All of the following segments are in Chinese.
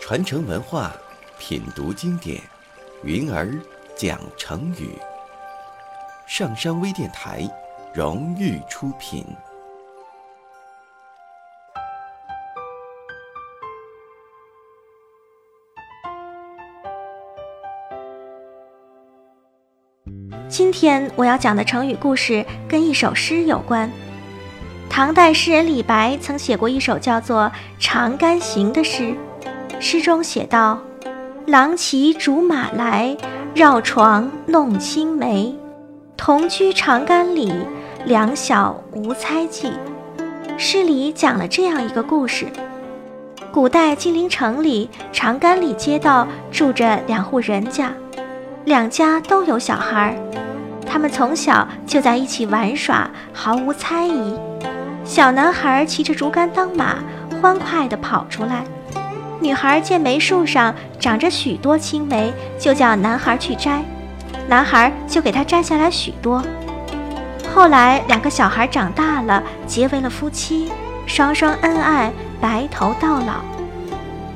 传承文化，品读经典，云儿讲成语。上山微电台荣誉出品。今天我要讲的成语故事跟一首诗有关。唐代诗人李白曾写过一首叫做《长干行》的诗。诗中写道：“郎骑竹马来，绕床弄青梅。同居长干里，两小无猜忌。”诗里讲了这样一个故事：古代金陵城里长干里街道住着两户人家，两家都有小孩儿，他们从小就在一起玩耍，毫无猜疑。小男孩骑着竹竿当马，欢快地跑出来。女孩见梅树上长着许多青梅，就叫男孩去摘，男孩就给她摘下来许多。后来两个小孩长大了，结为了夫妻，双双恩爱，白头到老。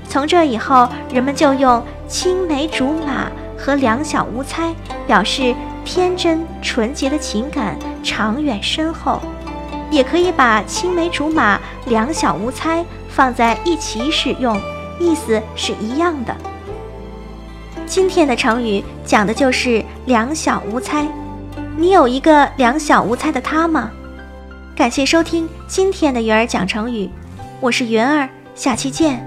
从这以后，人们就用青梅竹马和两小无猜表示天真纯洁的情感长远深厚，也可以把青梅竹马、两小无猜放在一起使用。意思是一样的。今天的成语讲的就是两小无猜。你有一个两小无猜的他吗？感谢收听今天的云儿讲成语，我是云儿，下期见。